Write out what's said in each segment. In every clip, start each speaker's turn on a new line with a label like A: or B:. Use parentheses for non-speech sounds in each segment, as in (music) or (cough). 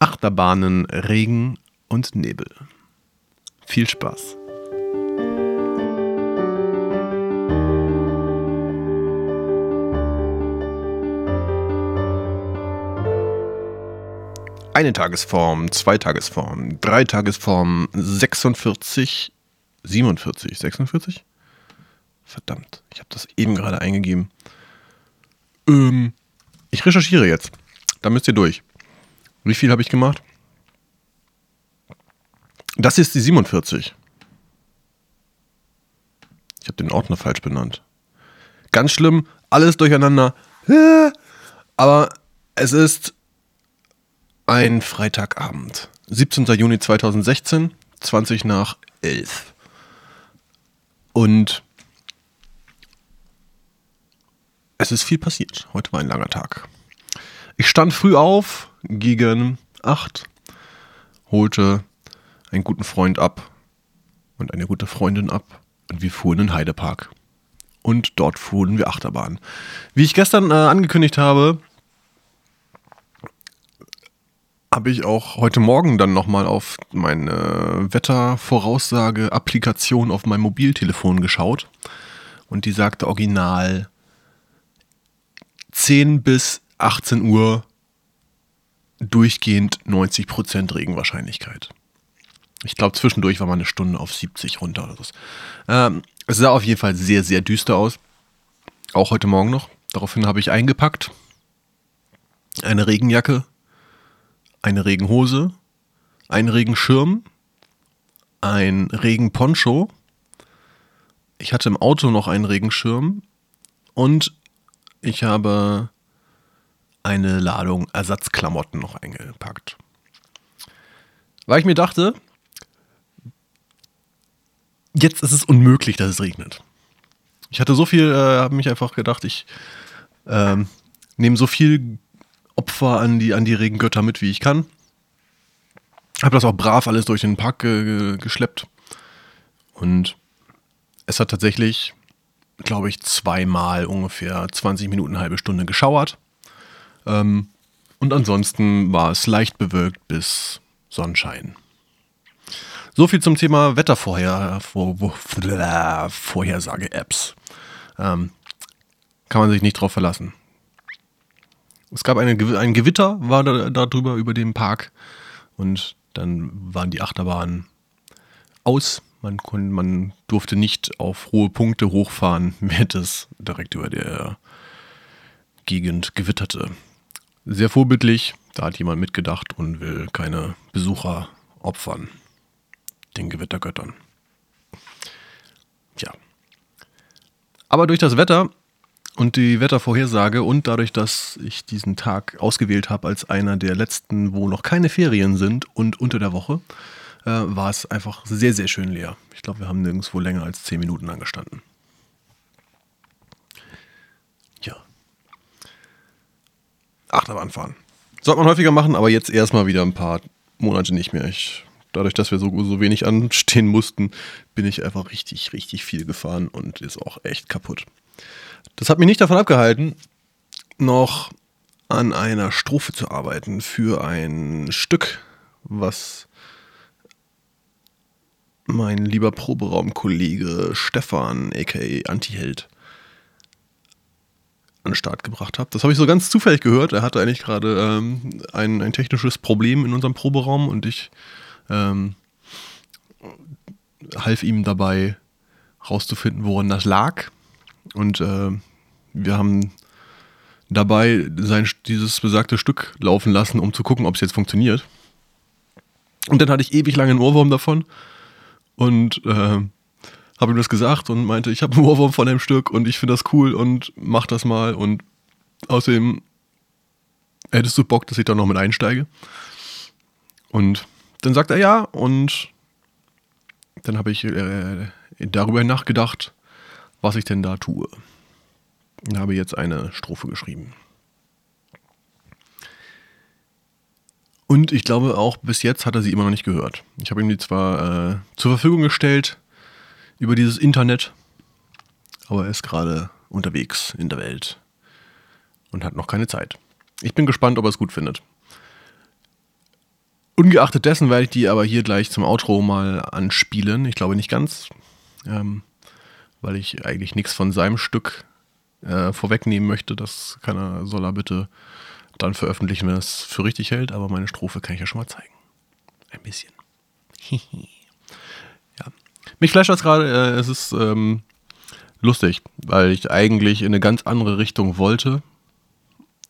A: Achterbahnen, Regen und Nebel. Viel Spaß! Eine Tagesform, zwei Tagesform, drei Tagesform, 46, 47, 46? Verdammt, ich habe das eben gerade eingegeben. Ähm, ich recherchiere jetzt. Da müsst ihr durch. Wie viel habe ich gemacht? Das ist die 47. Ich habe den Ordner falsch benannt. Ganz schlimm, alles durcheinander. (laughs) Aber es ist ein Freitagabend. 17. Juni 2016, 20 nach 11. Und es ist viel passiert. Heute war ein langer Tag. Ich stand früh auf, gegen 8, holte einen guten Freund ab und eine gute Freundin ab und wir fuhren in Heidepark. Und dort fuhren wir Achterbahn. Wie ich gestern äh, angekündigt habe, habe ich auch heute Morgen dann nochmal auf meine Wettervoraussage-Applikation auf meinem Mobiltelefon geschaut. Und die sagte original 10 bis 18 Uhr durchgehend 90% Regenwahrscheinlichkeit. Ich glaube, zwischendurch war mal eine Stunde auf 70 runter oder so. Ähm, es sah auf jeden Fall sehr, sehr düster aus. Auch heute Morgen noch. Daraufhin habe ich eingepackt. Eine Regenjacke, eine Regenhose, einen Regenschirm, ein Regenponcho. Ich hatte im Auto noch einen Regenschirm und ich habe eine Ladung Ersatzklamotten noch eingepackt. Weil ich mir dachte, jetzt ist es unmöglich, dass es regnet. Ich hatte so viel, äh, habe mich einfach gedacht, ich äh, nehme so viel Opfer an die, an die Regengötter mit, wie ich kann. Habe das auch brav alles durch den Park ge geschleppt. Und es hat tatsächlich, glaube ich, zweimal ungefähr 20 Minuten, eine halbe Stunde geschauert. Ähm, und ansonsten war es leicht bewölkt bis Sonnenschein. So viel zum Thema Wettervorhersage-Apps. Ähm, kann man sich nicht drauf verlassen. Es gab eine, ein Gewitter, war da, da drüber über dem Park. Und dann waren die Achterbahnen aus. Man, kon, man durfte nicht auf hohe Punkte hochfahren, (laughs) während es direkt über der Gegend gewitterte. Sehr vorbildlich, da hat jemand mitgedacht und will keine Besucher opfern. Den Gewittergöttern. Tja. Aber durch das Wetter und die Wettervorhersage und dadurch, dass ich diesen Tag ausgewählt habe als einer der letzten, wo noch keine Ferien sind und unter der Woche, äh, war es einfach sehr, sehr schön leer. Ich glaube, wir haben nirgendwo länger als 10 Minuten angestanden. Ja. Achterbahn fahren. Sollte man häufiger machen, aber jetzt erstmal wieder ein paar Monate nicht mehr. Ich, dadurch, dass wir so, so wenig anstehen mussten, bin ich einfach richtig, richtig viel gefahren und ist auch echt kaputt. Das hat mich nicht davon abgehalten, noch an einer Strophe zu arbeiten für ein Stück, was mein lieber Proberaumkollege Stefan, aka Antiheld, an den Start gebracht hat. Das habe ich so ganz zufällig gehört. Er hatte eigentlich gerade ähm, ein, ein technisches Problem in unserem Proberaum und ich ähm, half ihm dabei, rauszufinden, woran das lag. Und äh, wir haben dabei sein, dieses besagte Stück laufen lassen, um zu gucken, ob es jetzt funktioniert. Und dann hatte ich ewig lange einen Ohrwurm davon und äh, habe ihm das gesagt und meinte, ich habe einen Ohrwurm von dem Stück und ich finde das cool und mach das mal und außerdem hättest du Bock, dass ich da noch mit einsteige. Und dann sagt er ja und dann habe ich äh, darüber nachgedacht, was ich denn da tue. Ich habe jetzt eine Strophe geschrieben. Und ich glaube auch bis jetzt hat er sie immer noch nicht gehört. Ich habe ihm die zwar äh, zur Verfügung gestellt über dieses Internet, aber er ist gerade unterwegs in der Welt und hat noch keine Zeit. Ich bin gespannt, ob er es gut findet. Ungeachtet dessen werde ich die aber hier gleich zum Outro mal anspielen. Ich glaube nicht ganz, ähm, weil ich eigentlich nichts von seinem Stück äh, vorwegnehmen möchte. Das kann er, soll er bitte dann veröffentlichen, wenn er es für richtig hält. Aber meine Strophe kann ich ja schon mal zeigen. Ein bisschen. ja. (laughs) Mich flasht das gerade. Äh, es ist ähm, lustig, weil ich eigentlich in eine ganz andere Richtung wollte,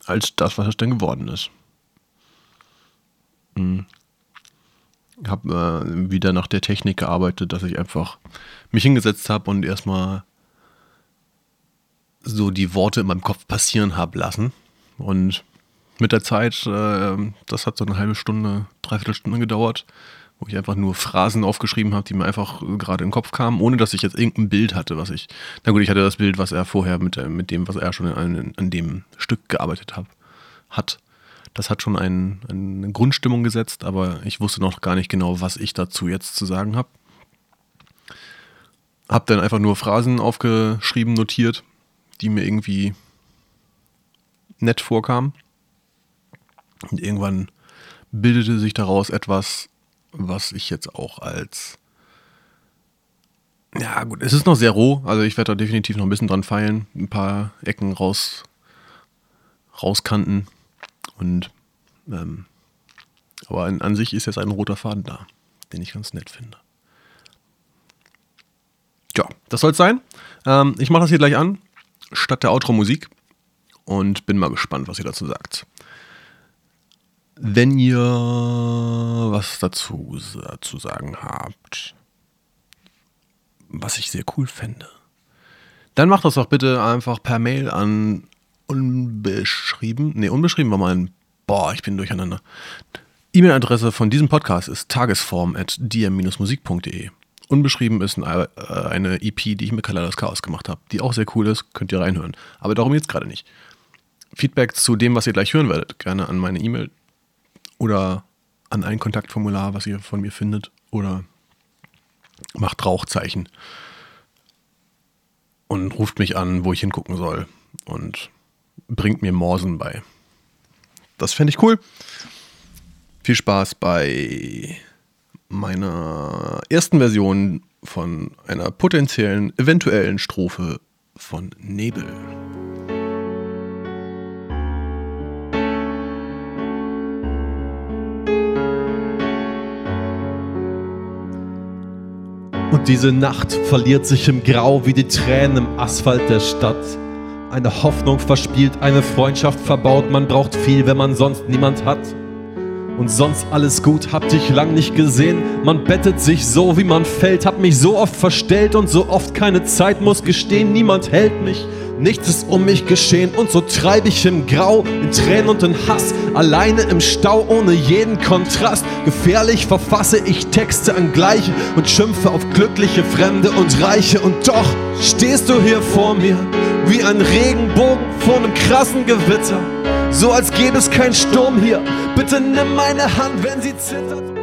A: als das, was es denn geworden ist. Hm habe äh, wieder nach der Technik gearbeitet, dass ich einfach mich hingesetzt habe und erstmal so die Worte in meinem Kopf passieren habe lassen. Und mit der Zeit, äh, das hat so eine halbe Stunde, dreiviertel Stunde gedauert, wo ich einfach nur Phrasen aufgeschrieben habe, die mir einfach gerade in den Kopf kamen, ohne dass ich jetzt irgendein Bild hatte, was ich. Na gut, ich hatte das Bild, was er vorher mit, äh, mit dem, was er schon an, an dem Stück gearbeitet hat, hat. Das hat schon ein, eine Grundstimmung gesetzt, aber ich wusste noch gar nicht genau, was ich dazu jetzt zu sagen habe. Hab dann einfach nur Phrasen aufgeschrieben, notiert, die mir irgendwie nett vorkamen. Und irgendwann bildete sich daraus etwas, was ich jetzt auch als ja, gut, es ist noch sehr roh, also ich werde da definitiv noch ein bisschen dran feilen, ein paar Ecken raus, rauskanten. Und ähm, aber an, an sich ist jetzt ein roter Faden da, den ich ganz nett finde. Ja, das soll es sein. Ähm, ich mache das hier gleich an, statt der Outro-Musik. Und bin mal gespannt, was ihr dazu sagt. Wenn ihr was dazu zu sagen habt, was ich sehr cool fände, dann macht das doch bitte einfach per Mail an unbeschrieben, nee, unbeschrieben war mein, boah, ich bin durcheinander. E-Mail-Adresse von diesem Podcast ist tagesform.dm-musik.de. Unbeschrieben ist äh, eine EP, die ich mit Kaladas Chaos gemacht habe, die auch sehr cool ist, könnt ihr reinhören. Aber darum jetzt gerade nicht. Feedback zu dem, was ihr gleich hören werdet, gerne an meine E-Mail oder an ein Kontaktformular, was ihr von mir findet oder macht Rauchzeichen und ruft mich an, wo ich hingucken soll. Und bringt mir Morsen bei. Das fände ich cool. Viel Spaß bei meiner ersten Version von einer potenziellen, eventuellen Strophe von Nebel.
B: Und diese Nacht verliert sich im Grau wie die Tränen im Asphalt der Stadt. Eine Hoffnung verspielt, eine Freundschaft verbaut. Man braucht viel, wenn man sonst niemand hat. Und sonst alles gut, hab dich lang nicht gesehen. Man bettet sich so, wie man fällt. Hab mich so oft verstellt und so oft keine Zeit, muss gestehen, niemand hält mich. Nichts ist um mich geschehen und so treib ich im Grau, in Tränen und in Hass, alleine im Stau, ohne jeden Kontrast. Gefährlich verfasse ich Texte an Gleiche und schimpfe auf glückliche Fremde und Reiche. Und doch stehst du hier vor mir, wie ein Regenbogen vor einem krassen Gewitter. So als gäbe es keinen Sturm hier. Bitte nimm meine Hand, wenn sie zittert.